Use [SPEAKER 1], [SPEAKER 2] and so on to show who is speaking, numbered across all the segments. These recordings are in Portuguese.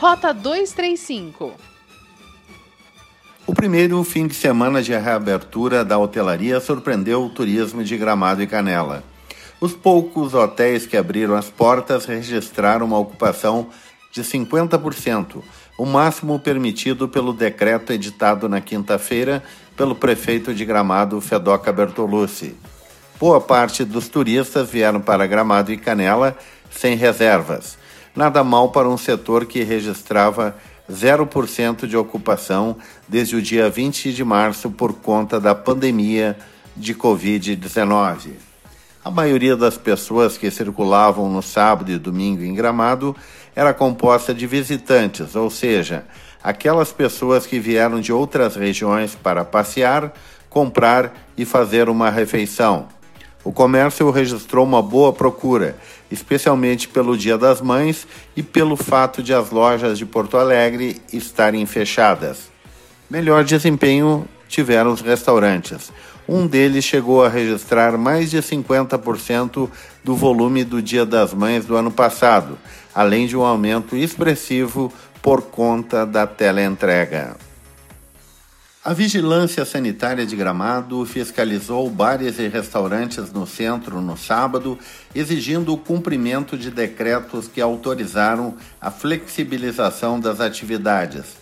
[SPEAKER 1] Rota 235.
[SPEAKER 2] O primeiro fim de semana de reabertura da hotelaria surpreendeu o turismo de Gramado e Canela. Os poucos hotéis que abriram as portas registraram uma ocupação de 50%, o máximo permitido pelo decreto editado na quinta-feira pelo prefeito de Gramado, Fedoca Bertolucci. Boa parte dos turistas vieram para Gramado e Canela sem reservas. Nada mal para um setor que registrava 0% de ocupação desde o dia 20 de março por conta da pandemia de Covid-19. A maioria das pessoas que circulavam no sábado e domingo em Gramado era composta de visitantes, ou seja, aquelas pessoas que vieram de outras regiões para passear, comprar e fazer uma refeição. O comércio registrou uma boa procura, especialmente pelo Dia das Mães e pelo fato de as lojas de Porto Alegre estarem fechadas. Melhor desempenho tiveram os restaurantes. Um deles chegou a registrar mais de 50% do volume do Dia das Mães do ano passado, além de um aumento expressivo por conta da teleentrega. A Vigilância Sanitária de Gramado fiscalizou bares e restaurantes no centro no sábado, exigindo o cumprimento de decretos que autorizaram a flexibilização das atividades.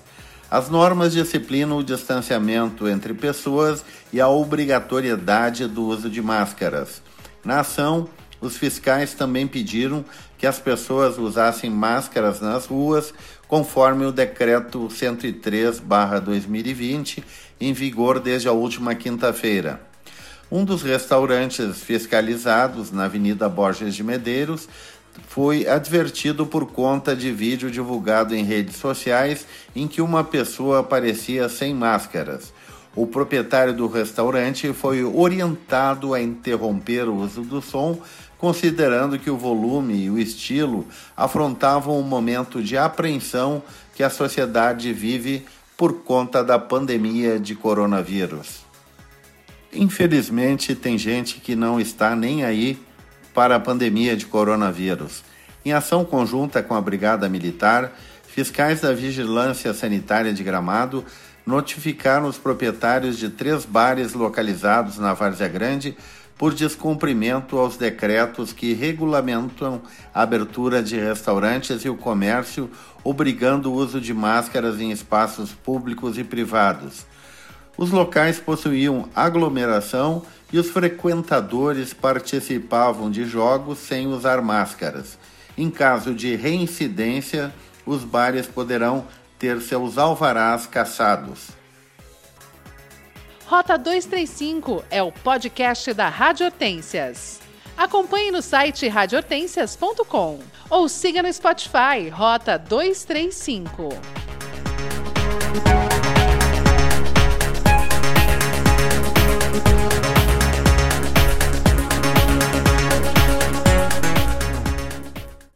[SPEAKER 2] As normas disciplinam o distanciamento entre pessoas e a obrigatoriedade do uso de máscaras. Na ação, os fiscais também pediram que as pessoas usassem máscaras nas ruas, conforme o decreto 103/2020, em vigor desde a última quinta-feira. Um dos restaurantes fiscalizados na Avenida Borges de Medeiros foi advertido por conta de vídeo divulgado em redes sociais em que uma pessoa aparecia sem máscaras. O proprietário do restaurante foi orientado a interromper o uso do som considerando que o volume e o estilo afrontavam um momento de apreensão que a sociedade vive por conta da pandemia de coronavírus. Infelizmente, tem gente que não está nem aí para a pandemia de coronavírus. Em ação conjunta com a Brigada Militar, fiscais da Vigilância Sanitária de Gramado notificaram os proprietários de três bares localizados na Várzea Grande por descumprimento aos decretos que regulamentam a abertura de restaurantes e o comércio, obrigando o uso de máscaras em espaços públicos e privados. Os locais possuíam aglomeração e os frequentadores participavam de jogos sem usar máscaras. Em caso de reincidência, os bares poderão ter seus alvarás caçados.
[SPEAKER 1] Rota 235 é o podcast da Rádio Hortências. Acompanhe no site radiohortências.com ou siga no Spotify Rota 235.